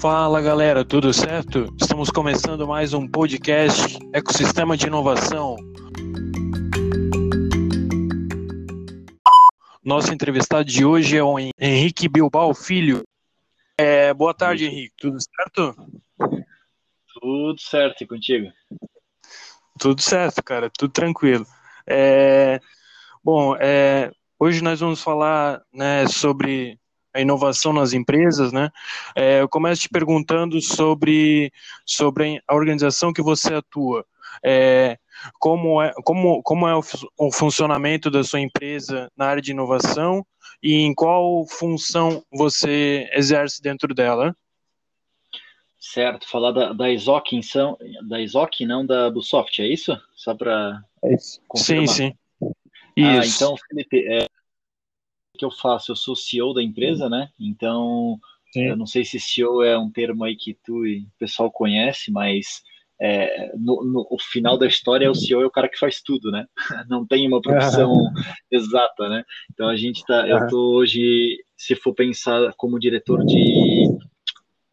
Fala galera, tudo certo? Estamos começando mais um podcast Ecossistema de Inovação. Nosso entrevistado de hoje é o Henrique Bilbao Filho. É, boa tarde, Henrique. Tudo certo? Tudo certo, e contigo? Tudo certo, cara. Tudo tranquilo. É, bom, é, hoje nós vamos falar né, sobre a inovação nas empresas, né? É, eu começo te perguntando sobre, sobre a organização que você atua. É, como é, como, como é o, o, funcionamento da sua empresa na área de inovação e em qual função você exerce dentro dela? Certo, falar da, da ISOC, então, da ISOC, não da Busoft, é isso? Só para é Sim, sim. Ah, então, Felipe, é, que eu faço? Eu sou CEO da empresa, né? Então, Sim. eu não sei se CEO é um termo aí que tu e o pessoal conhece, mas é, no, no, o final da história, o CEO é o cara que faz tudo, né? Não tem uma profissão exata, né? Então a gente tá, eu tô hoje, se for pensar como diretor de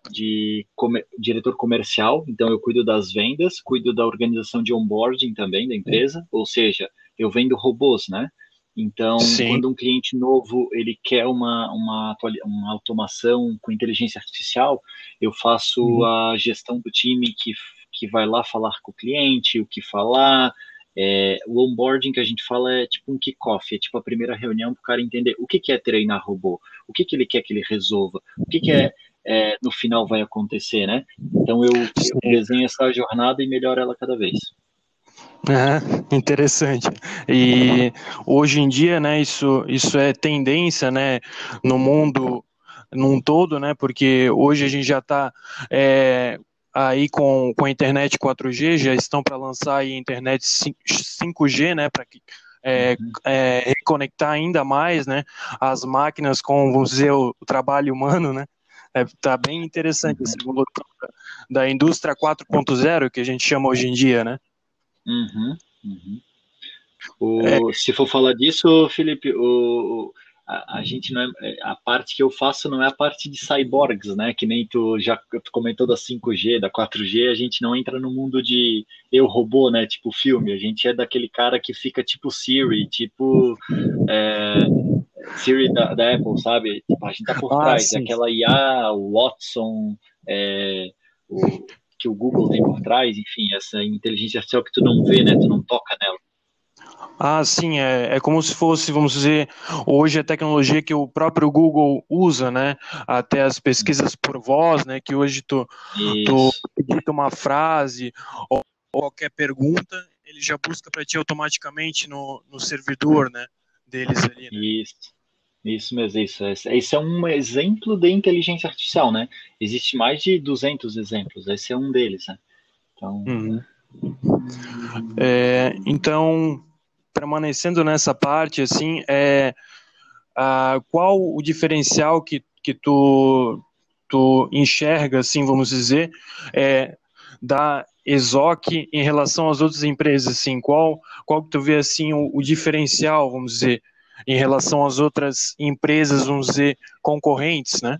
de comer, diretor comercial, então eu cuido das vendas, cuido da organização de onboarding também da empresa, ou seja, eu vendo robôs, né? Então, Sim. quando um cliente novo ele quer uma, uma, uma automação com inteligência artificial, eu faço uhum. a gestão do time que, que vai lá falar com o cliente, o que falar. É, o onboarding que a gente fala é tipo um kickoff, é tipo a primeira reunião para o cara entender o que, que é treinar robô, o que, que ele quer que ele resolva, o que, que é, é no final vai acontecer, né? Então eu, eu desenho essa jornada e melhoro ela cada vez. É, interessante. E hoje em dia, né, isso, isso é tendência, né, no mundo num todo, né, porque hoje a gente já está é, aí com, com a internet 4G, já estão para lançar a internet 5G, né, para é, uhum. é, reconectar ainda mais, né, as máquinas com, vamos dizer, o, trabalho humano, né, é, tá bem interessante essa uhum. evolução da indústria 4.0 que a gente chama hoje em dia, né. Uhum, uhum. O, é. Se for falar disso, Felipe, o, a, a, gente não é, é, a parte que eu faço não é a parte de cyborgs, né? Que nem tu já tu comentou da 5G, da 4G, a gente não entra no mundo de eu robô, né? Tipo filme, a gente é daquele cara que fica tipo Siri, tipo é, Siri da, da, Apple, sabe? Tipo, a gente tá por ah, trás, sim. aquela IA, o Watson, é, o, que o Google tem por trás, enfim, essa inteligência artificial que tu não vê, né? Tu não toca nela. Ah, sim, é, é como se fosse, vamos dizer, hoje a tecnologia que o próprio Google usa, né? Até as pesquisas por voz, né? Que hoje tu, tu edita uma frase ou, ou qualquer pergunta, ele já busca para ti automaticamente no, no servidor, né? Deles ali. Né? Isso. Isso mesmo, isso. Esse é um exemplo de inteligência artificial, né? Existe mais de 200 exemplos, esse é um deles, né? Então, uhum. é, então permanecendo nessa parte, assim, é, a, qual o diferencial que, que tu, tu enxerga, assim, vamos dizer, é, da Exoc em relação às outras empresas, assim, qual, qual que tu vê, assim, o, o diferencial, vamos dizer, em relação às outras empresas, vamos dizer, concorrentes, né?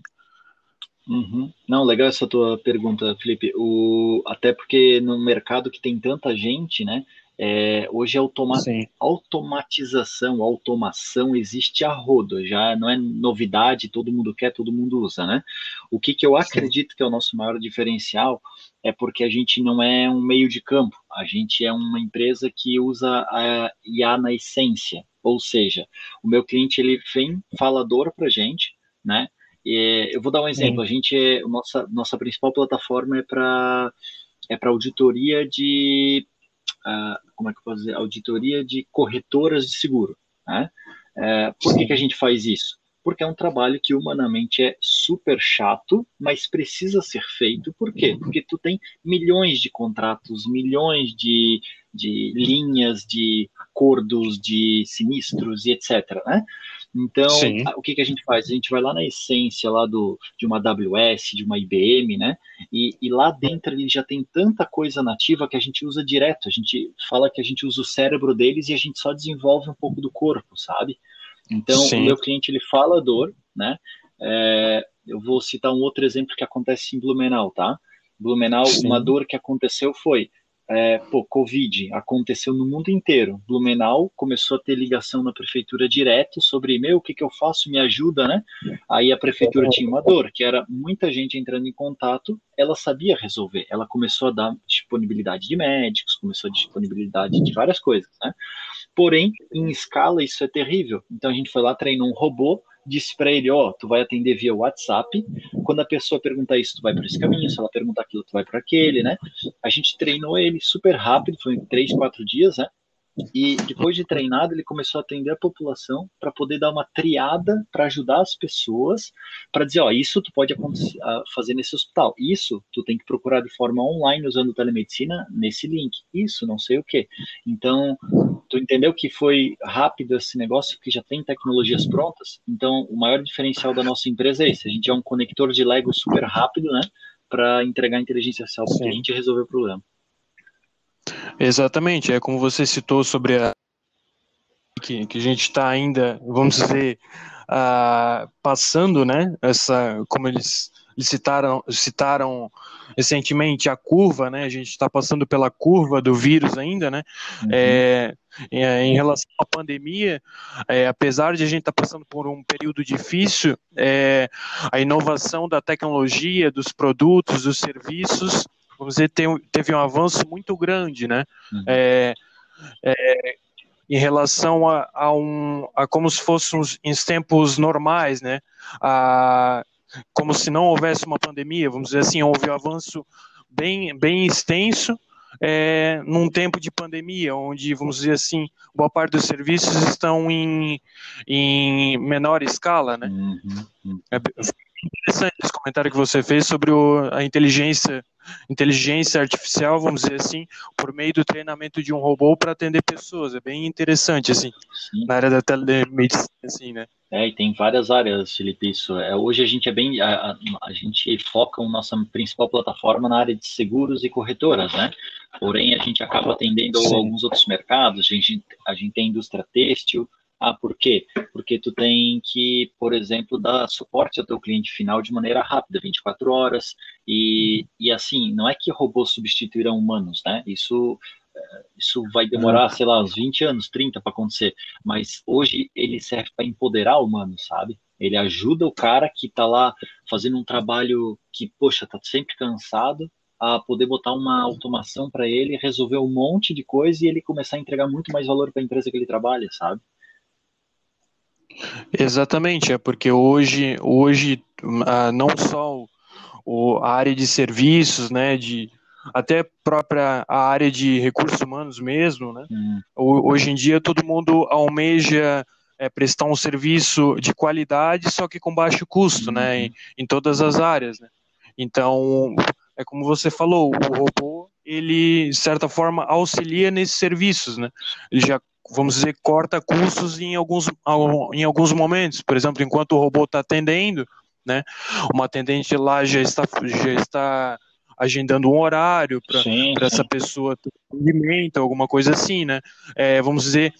Uhum. Não, legal essa tua pergunta, Felipe. O, até porque no mercado que tem tanta gente, né? É, hoje automa automatização, automação existe a rodo, já não é novidade, todo mundo quer, todo mundo usa, né? O que, que eu acredito Sim. que é o nosso maior diferencial é porque a gente não é um meio de campo, a gente é uma empresa que usa a IA na essência, ou seja, o meu cliente ele vem falador para gente, né? E, eu vou dar um exemplo. Sim. A gente é nossa nossa principal plataforma é para é para auditoria de uh, como é que eu posso dizer auditoria de corretoras de seguro, né? Uh, por que, que a gente faz isso? Porque é um trabalho que humanamente é super chato, mas precisa ser feito. Por quê? Porque tu tem milhões de contratos, milhões de, de linhas de acordos, de sinistros e etc. Né? Então, o que, que a gente faz? A gente vai lá na essência lá do, de uma AWS, de uma IBM, né? E, e lá dentro ele já tem tanta coisa nativa que a gente usa direto. A gente fala que a gente usa o cérebro deles e a gente só desenvolve um pouco do corpo, sabe? Então, Sim. o meu cliente ele fala a dor, né? É, eu vou citar um outro exemplo que acontece em Blumenau, tá? Blumenau, Sim. uma dor que aconteceu foi é, pô, Covid aconteceu no mundo inteiro. Blumenau começou a ter ligação na prefeitura direto sobre, meu, o que, que eu faço? Me ajuda, né? Aí a prefeitura tinha uma dor, que era muita gente entrando em contato, ela sabia resolver. Ela começou a dar disponibilidade de médicos, começou a disponibilidade de várias coisas, né? Porém, em escala, isso é terrível. Então a gente foi lá, treinou um robô disse para ele, ó, oh, tu vai atender via WhatsApp. Quando a pessoa perguntar isso, tu vai para esse caminho. Se ela perguntar aquilo, tu vai para aquele, né? A gente treinou ele super rápido, foi em três, quatro dias, né? E depois de treinado, ele começou a atender a população para poder dar uma triada para ajudar as pessoas, para dizer, ó, isso tu pode fazer nesse hospital, isso tu tem que procurar de forma online usando telemedicina nesse link, isso não sei o que. Então, tu entendeu que foi rápido esse negócio, que já tem tecnologias prontas? Então, o maior diferencial da nossa empresa é esse, a gente é um conector de Lego super rápido, né, para entregar inteligência artificial para o cliente e resolver o problema. Exatamente, é como você citou sobre a que, que a gente está ainda, vamos dizer, uh, passando, né? Essa, como eles, citaram, citaram recentemente a curva, né? A gente está passando pela curva do vírus ainda, né? Uhum. É, em relação à pandemia, é, apesar de a gente estar tá passando por um período difícil, é, a inovação da tecnologia, dos produtos, dos serviços vamos dizer, teve um avanço muito grande, né? Uhum. É, é, em relação a, a, um, a como se fossem em tempos normais, né? A, como se não houvesse uma pandemia, vamos dizer assim, houve um avanço bem, bem extenso é, num tempo de pandemia, onde, vamos dizer assim, boa parte dos serviços estão em, em menor escala, né? Uhum. uhum. É interessante esse comentário que você fez sobre o, a inteligência inteligência artificial, vamos dizer assim, por meio do treinamento de um robô para atender pessoas. É bem interessante, assim, Sim. na área da telemedicina, assim, né? É, e tem várias áreas, Felipe, isso. É, hoje a gente é bem, a, a, gente foca a nossa principal plataforma na área de seguros e corretoras, né? Porém, a gente acaba atendendo Sim. alguns outros mercados, a gente, a gente tem indústria têxtil, ah, por quê? Porque tu tem que, por exemplo, dar suporte ao teu cliente final de maneira rápida, 24 horas, e, e assim, não é que robôs substituirão humanos, né? Isso, isso vai demorar, sei lá, uns 20 anos, 30 para acontecer, mas hoje ele serve para empoderar o humano, sabe? Ele ajuda o cara que está lá fazendo um trabalho que, poxa, tá sempre cansado, a poder botar uma automação para ele, resolver um monte de coisa e ele começar a entregar muito mais valor para a empresa que ele trabalha, sabe? Exatamente, é porque hoje, hoje ah, não só o, a área de serviços, né, de até própria a área de recursos humanos mesmo, né? Uhum. Hoje em dia todo mundo almeja é, prestar um serviço de qualidade, só que com baixo custo, né, uhum. né, em, em, todas as áreas, né? Então, é como você falou, o robô ele de certa forma auxilia nesses serviços, né? Ele já vamos dizer, corta custos em alguns, em alguns momentos. Por exemplo, enquanto o robô está atendendo, né, uma atendente lá já está, já está agendando um horário para essa pessoa ter atendimento, alguma coisa assim, né? É, vamos dizer,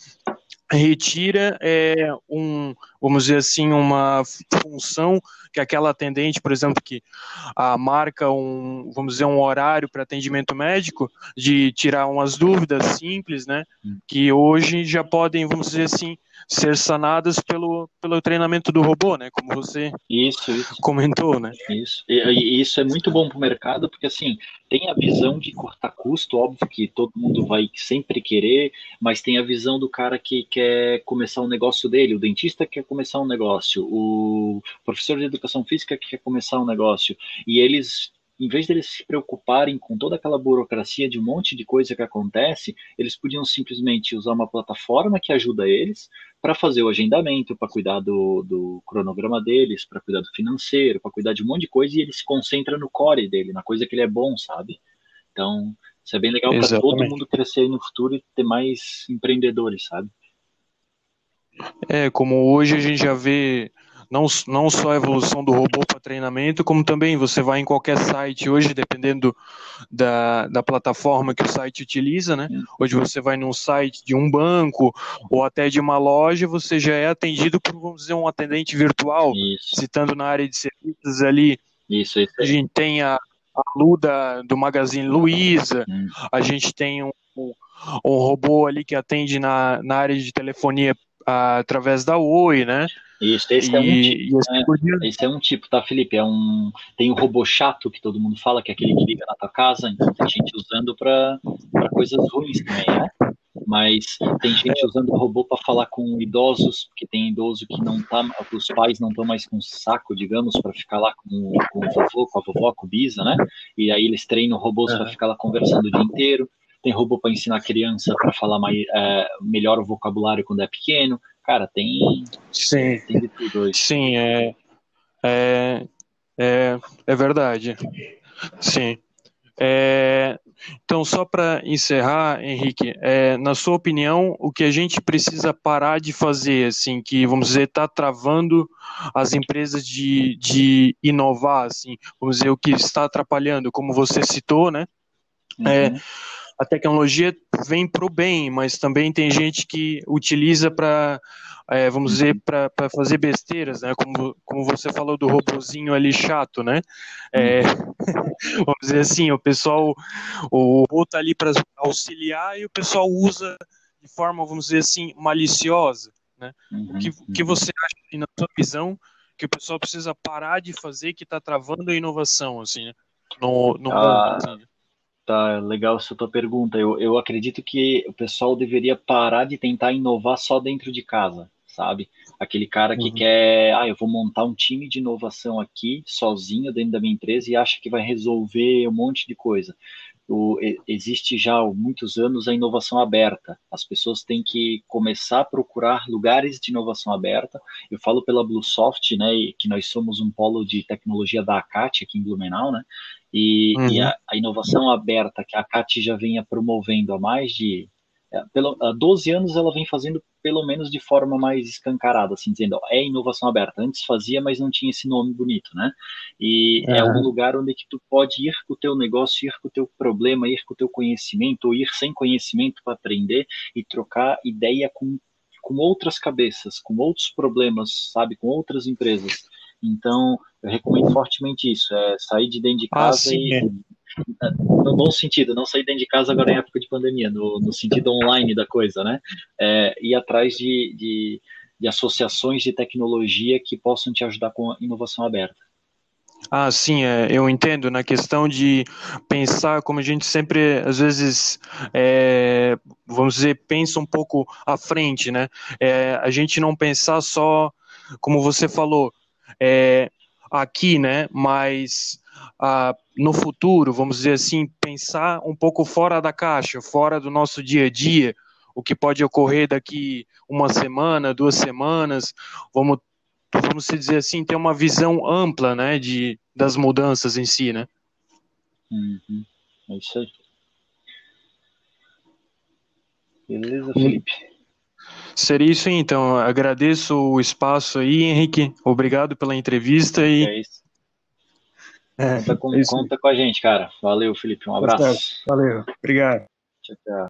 retira é, um, vamos dizer assim, uma função que aquela atendente, por exemplo, que a marca um, vamos dizer, um horário para atendimento médico, de tirar umas dúvidas simples, né, hum. que hoje já podem, vamos dizer assim, ser sanadas pelo, pelo treinamento do robô, né? Como você isso, isso. comentou, né? Isso. E, isso é muito bom para o mercado, porque assim, tem a visão de cortar custo, óbvio que todo mundo vai sempre querer, mas tem a visão do cara que quer começar um negócio dele, o dentista quer começar um negócio, o professor de educação física quer começar um negócio, e eles em vez deles se preocuparem com toda aquela burocracia de um monte de coisa que acontece, eles podiam simplesmente usar uma plataforma que ajuda eles para fazer o agendamento, para cuidar do, do, cronograma deles, para cuidar do financeiro, para cuidar de um monte de coisa e ele se concentra no core dele, na coisa que ele é bom, sabe? Então, isso é bem legal para todo mundo crescer no futuro e ter mais empreendedores, sabe? É, como hoje a gente já vê não, não só a evolução do robô para treinamento, como também você vai em qualquer site hoje, dependendo da, da plataforma que o site utiliza, né? Hoje você vai num site de um banco ou até de uma loja, você já é atendido por, vamos dizer, um atendente virtual, Isso. citando na área de serviços ali. Isso, isso. A gente tem a, a Luda do Magazine Luiza, hum. a gente tem um, um, um, robô ali que atende na, na área de telefonia através da Oi, né? Isso, esse, e, é um tipo, né? esse é um tipo, tá, Felipe? É um, tem o um robô chato que todo mundo fala, que é aquele que liga na tua casa, então tem gente usando para coisas ruins também, né? Mas tem gente usando o robô para falar com idosos, porque tem idoso que não tá, os pais não estão mais com saco, digamos, para ficar lá com, com o vovô, com a vovó, com o bisa, né? E aí eles treinam robôs para ficar lá conversando o dia inteiro. Tem robô para ensinar a criança para falar mais, é, melhor o vocabulário quando é pequeno cara, tem, Sim. tem de tudo hoje. Sim, é, é, é, é verdade. Sim. É, então, só para encerrar, Henrique, é, na sua opinião, o que a gente precisa parar de fazer, assim, que, vamos dizer, está travando as empresas de, de inovar, assim, vamos dizer, o que está atrapalhando, como você citou, né? Uhum. É, a tecnologia vem para o bem, mas também tem gente que utiliza para, é, vamos dizer, para fazer besteiras, né? Como, como você falou do robozinho ali chato, né? É, vamos dizer assim, o pessoal, o robô está ali para auxiliar e o pessoal usa de forma, vamos dizer assim, maliciosa, né? O que, o que você acha, na sua visão, que o pessoal precisa parar de fazer que está travando a inovação, assim, né? no, no ah, mundo, assim? Tá legal essa tua pergunta. Eu, eu acredito que o pessoal deveria parar de tentar inovar só dentro de casa, sabe? Aquele cara que uhum. quer, ah, eu vou montar um time de inovação aqui, sozinho, dentro da minha empresa, e acha que vai resolver um monte de coisa. O, existe já há muitos anos a inovação aberta. As pessoas têm que começar a procurar lugares de inovação aberta. Eu falo pela Bluesoft, né, que nós somos um polo de tecnologia da ACAT aqui em Blumenau, né? E, uhum. e a, a, inovação aberta que a CAT já vinha promovendo há mais de. É, pelo, há 12 anos ela vem fazendo pelo menos de forma mais escancarada, assim, dizendo, ó, é inovação aberta. Antes fazia, mas não tinha esse nome bonito, né? E uhum. é um lugar onde que tu pode ir com o teu negócio, ir com o teu problema, ir com o teu conhecimento, ou ir sem conhecimento para aprender e trocar ideia com, com outras cabeças, com outros problemas, sabe, com outras empresas. Então, eu recomendo fortemente isso, é sair de dentro de ah, casa ah, sim, e é. no bom sentido, não sair dentro de casa agora em época de pandemia, no, no sentido online da coisa, né? É, ir atrás de, de, de associações de tecnologia que possam te ajudar com a inovação aberta. Ah, sim, é, eu entendo na questão de pensar como a gente sempre, às vezes, é, vamos dizer, pensa um pouco à frente, né? É, a gente não pensar só, como você falou, é, aqui, né? Mas ah, no futuro, vamos dizer assim, pensar um pouco fora da caixa, fora do nosso dia a dia, o que pode ocorrer daqui uma semana, duas semanas, vamos, vamos dizer assim, ter uma visão ampla, né, de, das mudanças em si, né? Uhum. É isso aí. Beleza, Felipe? Seria isso então. Agradeço o espaço aí, Henrique. Obrigado pela entrevista e. É isso. É, conta, com, é isso. conta com a gente, cara. Valeu, Felipe. Um abraço. Valeu. Obrigado. Tchau, tchau.